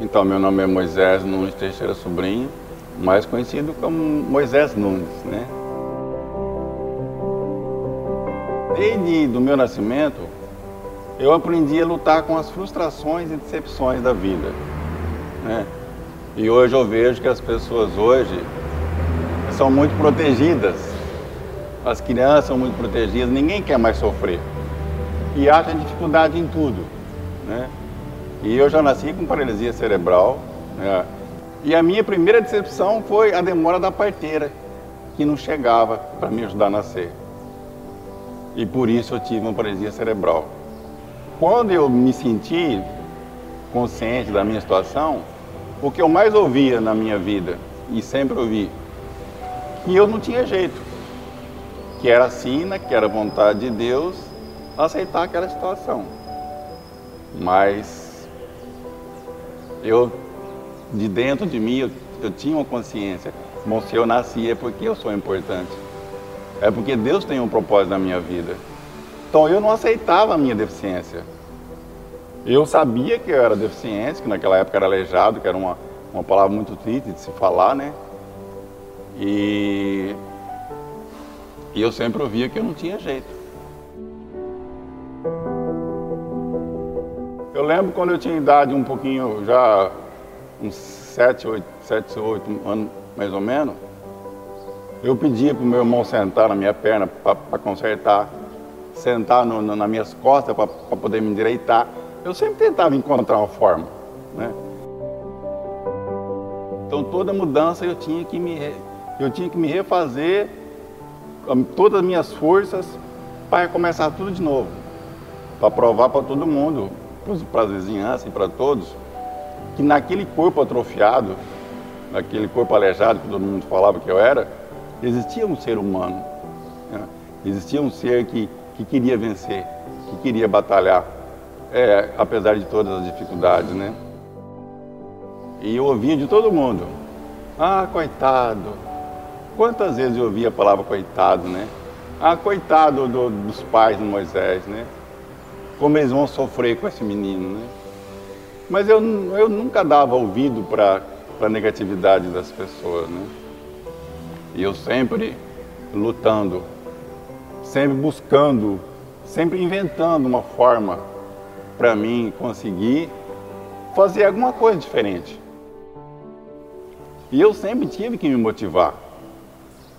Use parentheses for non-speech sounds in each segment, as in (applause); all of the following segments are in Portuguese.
Então, meu nome é Moisés Nunes Teixeira Sobrinho, mais conhecido como Moisés Nunes, né? Desde do meu nascimento, eu aprendi a lutar com as frustrações e decepções da vida, né? E hoje eu vejo que as pessoas hoje são muito protegidas. As crianças são muito protegidas, ninguém quer mais sofrer. E acha dificuldade em tudo, né? E eu já nasci com paralisia cerebral. Né? E a minha primeira decepção foi a demora da parteira, que não chegava para me ajudar a nascer. E por isso eu tive uma paralisia cerebral. Quando eu me senti consciente da minha situação, o que eu mais ouvia na minha vida, e sempre ouvi, que eu não tinha jeito. Que era né? que era vontade de Deus aceitar aquela situação. Mas eu, de dentro de mim, eu, eu tinha uma consciência. Bom, se eu nasci é porque eu sou importante. É porque Deus tem um propósito na minha vida. Então eu não aceitava a minha deficiência. Eu sabia que eu era deficiente, que naquela época era aleijado, que era uma, uma palavra muito triste de se falar, né? E, e eu sempre ouvia que eu não tinha jeito. Eu lembro quando eu tinha idade um pouquinho, já uns 7, 8, 7, 8 anos mais ou menos, eu pedia para o meu irmão sentar na minha perna para consertar, sentar no, no, nas minhas costas para poder me endireitar. Eu sempre tentava encontrar uma forma. Né? Então toda mudança eu tinha que me, eu tinha que me refazer com todas as minhas forças para começar tudo de novo. Para provar para todo mundo para as vizinhanças e para todos, que naquele corpo atrofiado, naquele corpo aleijado que todo mundo falava que eu era, existia um ser humano, né? existia um ser que, que queria vencer, que queria batalhar, é, apesar de todas as dificuldades, né? E eu ouvia de todo mundo, ah, coitado. Quantas vezes eu ouvia a palavra coitado, né? Ah, coitado do, dos pais de Moisés, né? Como eles vão sofrer com esse menino, né? Mas eu, eu nunca dava ouvido para a negatividade das pessoas, né? E eu sempre lutando, sempre buscando, sempre inventando uma forma para mim conseguir fazer alguma coisa diferente. E eu sempre tive que me motivar.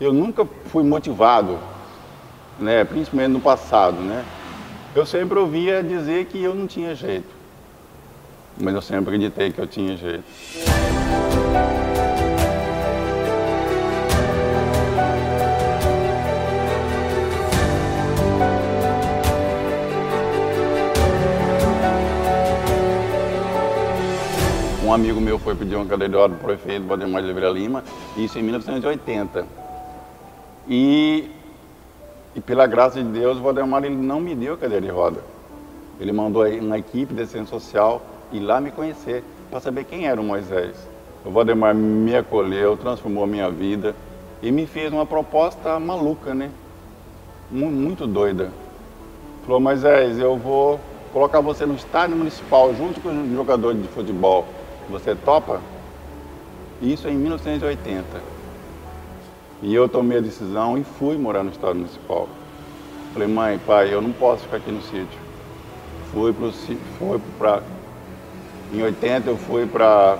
Eu nunca fui motivado, né, principalmente no passado, né? Eu sempre ouvia dizer que eu não tinha jeito, mas eu sempre acreditei que eu tinha jeito. Um amigo meu foi pedir uma cadeira de roda para o prefeito Valdemar de Oliveira Lima, isso em 1980. E e pela graça de Deus, o Valdemar ele não me deu cadeira de roda. Ele mandou uma equipe de ciência social ir lá me conhecer, para saber quem era o Moisés. O Valdemar me acolheu, transformou a minha vida e me fez uma proposta maluca, né? Muito doida. Falou, Moisés, eu vou colocar você no estádio municipal junto com os jogadores de futebol. Você topa? Isso em 1980. E eu tomei a decisão e fui morar no estado municipal. Falei, mãe, pai, eu não posso ficar aqui no sítio. Fui para para em 80 eu fui para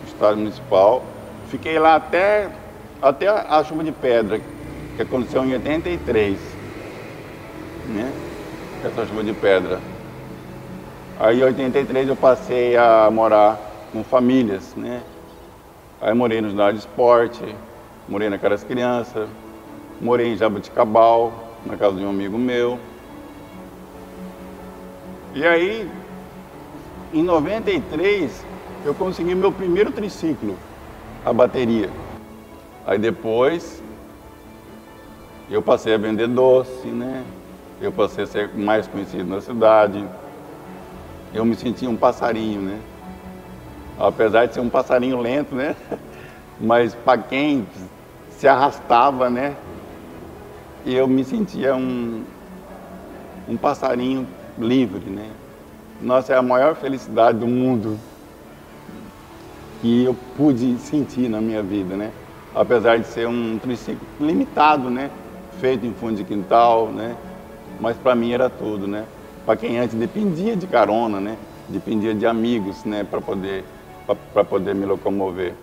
o estado municipal. Fiquei lá até até a chuva de pedra que aconteceu em 83. Né? Essa chuva de pedra. Aí em 83 eu passei a morar com famílias, né? Aí morei no ginásio de esporte, Morei na Casa das Crianças, morei em Jabuticabal, na casa de um amigo meu. E aí, em 93, eu consegui meu primeiro triciclo, a bateria. Aí depois, eu passei a vender doce, né? Eu passei a ser mais conhecido na cidade. Eu me sentia um passarinho, né? Apesar de ser um passarinho lento, né? (laughs) Mas para quem se arrastava, né? Eu me sentia um, um passarinho livre, né? Nossa, é a maior felicidade do mundo. que eu pude sentir na minha vida, né? Apesar de ser um triciclo limitado, né? Feito em fundo de quintal, né? Mas para mim era tudo, né? Para quem antes dependia de carona, né? Dependia de amigos, né? Para poder, poder me locomover.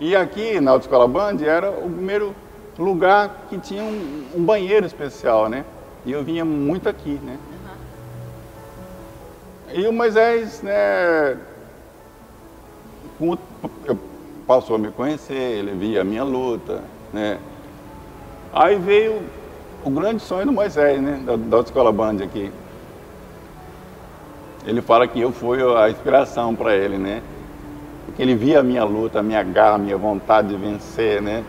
E aqui na Autoescola Band era o primeiro lugar que tinha um, um, banheiro especial, né? E eu vinha muito aqui, né? Uhum. E o Moisés, né? Passou a me conhecer, ele via a minha luta, né? Aí veio o grande sonho do Moisés, né? Da, da Autoescola Band aqui. Ele fala que eu fui a inspiração para ele, né? Porque ele via a minha luta, a minha garra, a minha vontade de vencer, né?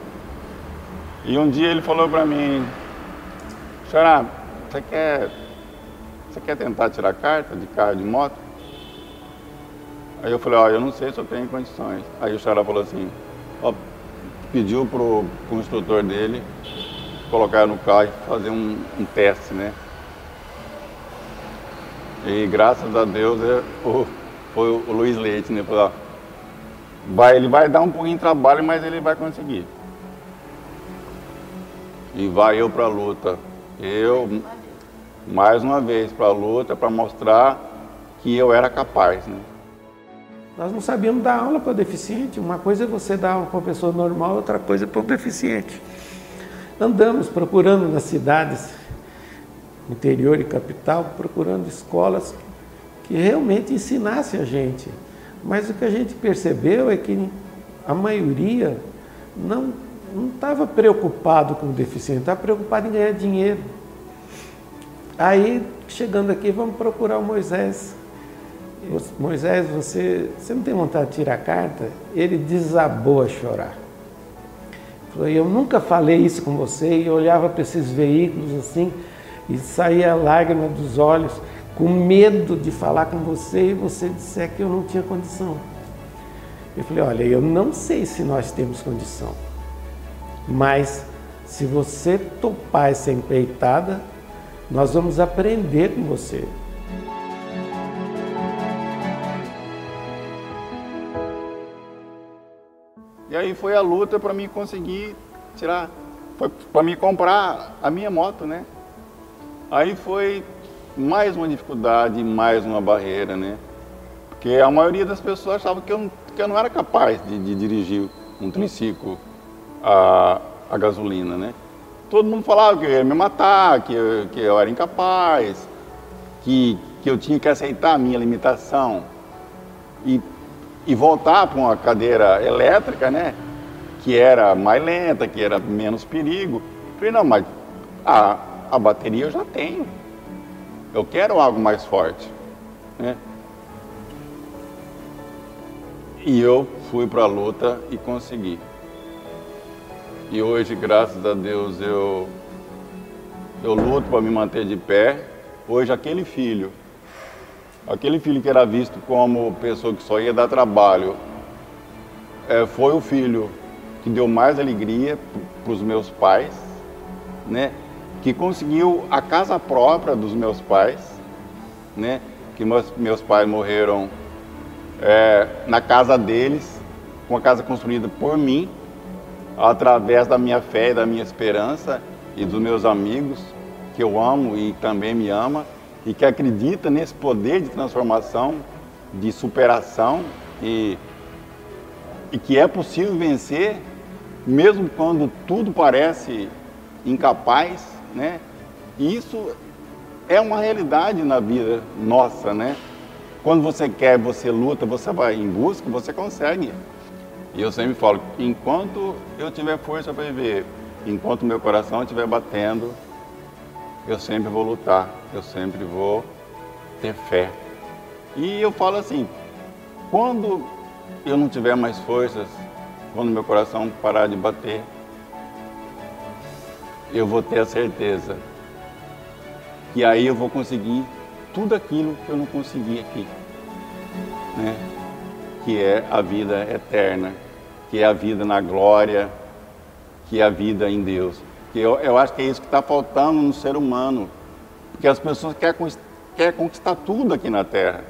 E um dia ele falou para mim, Xará, você quer, você quer tentar tirar carta de carro de moto? Aí eu falei, ó, oh, eu não sei se eu tenho condições. Aí o Xará falou assim, ó, pediu pro, pro instrutor dele colocar no carro e fazer um, um teste, né? E graças a Deus é, o, foi o Luiz Leite, né? Falou, ó, Vai, ele vai dar um pouquinho de trabalho, mas ele vai conseguir. E vai eu para a luta. Eu, mais uma vez, para a luta, para mostrar que eu era capaz. Né? Nós não sabíamos dar aula para deficiente. Uma coisa é você dar aula para uma pessoa normal, outra coisa é para o deficiente. Andamos procurando nas cidades, interior e capital, procurando escolas que realmente ensinassem a gente mas o que a gente percebeu é que a maioria não estava preocupado com o deficiente, estava preocupado em ganhar dinheiro. Aí, chegando aqui, vamos procurar o Moisés. Moisés, você, você não tem vontade de tirar a carta? Ele desabou a chorar. Falou, eu nunca falei isso com você, e olhava para esses veículos assim, e saía lágrima dos olhos com medo de falar com você e você disser que eu não tinha condição. Eu falei: olha, eu não sei se nós temos condição, mas se você topar essa empreitada, nós vamos aprender com você. E aí foi a luta para mim conseguir tirar, para mim comprar a minha moto, né? Aí foi mais uma dificuldade, mais uma barreira, né? Porque a maioria das pessoas achava que eu, que eu não era capaz de, de dirigir um triciclo a, a gasolina, né? Todo mundo falava que ia me matar, que eu, que eu era incapaz, que, que eu tinha que aceitar a minha limitação e, e voltar para uma cadeira elétrica, né? Que era mais lenta, que era menos perigo. Eu falei, não, mas a, a bateria eu já tenho. Eu quero algo mais forte. Né? E eu fui para a luta e consegui. E hoje, graças a Deus, eu, eu luto para me manter de pé. Hoje, aquele filho, aquele filho que era visto como pessoa que só ia dar trabalho, é, foi o filho que deu mais alegria para os meus pais, né? Que conseguiu a casa própria dos meus pais, né? Que meus, meus pais morreram é, na casa deles, uma casa construída por mim, através da minha fé e da minha esperança e dos meus amigos, que eu amo e também me ama, e que acredita nesse poder de transformação, de superação e, e que é possível vencer, mesmo quando tudo parece incapaz, né? E isso é uma realidade na vida nossa, né? Quando você quer, você luta, você vai em busca, você consegue. E eu sempre falo, enquanto eu tiver força para viver, enquanto meu coração estiver batendo, eu sempre vou lutar, eu sempre vou ter fé. E eu falo assim, quando eu não tiver mais forças, quando meu coração parar de bater, eu vou ter a certeza que aí eu vou conseguir tudo aquilo que eu não consegui aqui, né? Que é a vida eterna, que é a vida na glória, que é a vida em Deus. Que eu, eu acho que é isso que está faltando no ser humano, porque as pessoas querem, querem conquistar tudo aqui na Terra,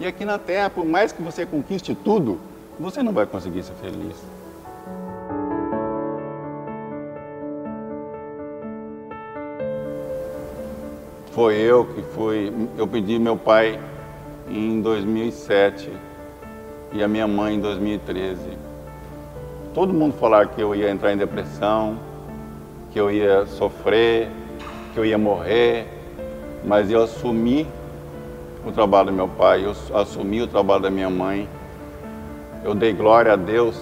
E aqui na Terra, por mais que você conquiste tudo, você não vai conseguir ser feliz. Foi eu que fui, eu pedi meu pai em 2007 e a minha mãe em 2013. Todo mundo falava que eu ia entrar em depressão, que eu ia sofrer, que eu ia morrer, mas eu assumi o trabalho do meu pai, eu assumi o trabalho da minha mãe. Eu dei glória a Deus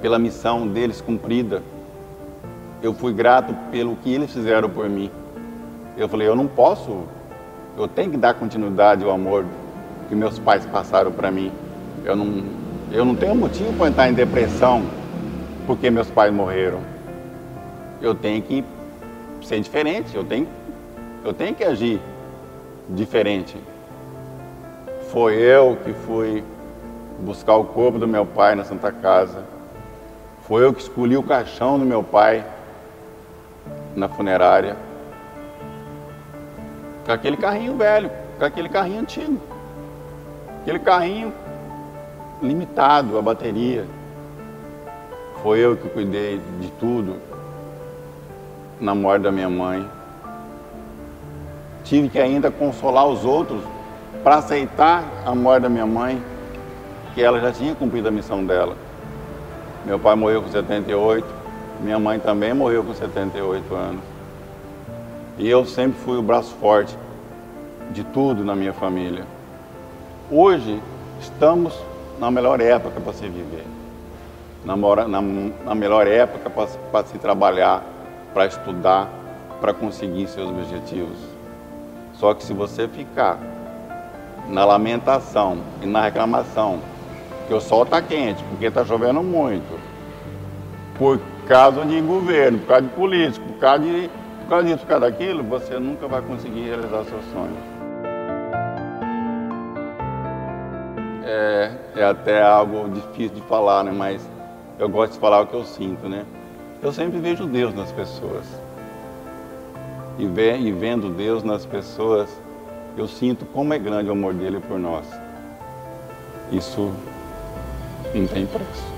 pela missão deles cumprida. Eu fui grato pelo que eles fizeram por mim. Eu falei, eu não posso, eu tenho que dar continuidade ao amor que meus pais passaram para mim. Eu não, eu não tenho motivo para entrar em depressão porque meus pais morreram. Eu tenho que ser diferente, eu tenho, eu tenho que agir diferente. Foi eu que fui buscar o corpo do meu pai na Santa Casa. Foi eu que escolhi o caixão do meu pai na funerária. Com aquele carrinho velho, com aquele carrinho antigo. Aquele carrinho limitado, a bateria. Foi eu que cuidei de tudo na morte da minha mãe. Tive que ainda consolar os outros para aceitar a morte da minha mãe, que ela já tinha cumprido a missão dela. Meu pai morreu com 78, minha mãe também morreu com 78 anos. E eu sempre fui o braço forte de tudo na minha família. Hoje estamos na melhor época para se viver, na, na, na melhor época para se trabalhar, para estudar, para conseguir seus objetivos. Só que se você ficar na lamentação e na reclamação que o sol está quente, porque está chovendo muito, por causa de governo, por causa de político, por causa, de, por causa disso, por causa daquilo, você nunca vai conseguir realizar seus sonhos. É, é até algo difícil de falar, né? mas eu gosto de falar o que eu sinto. Né? Eu sempre vejo Deus nas pessoas. E, ve e vendo Deus nas pessoas, eu sinto como é grande o amor dele por nós. Isso não tem preço.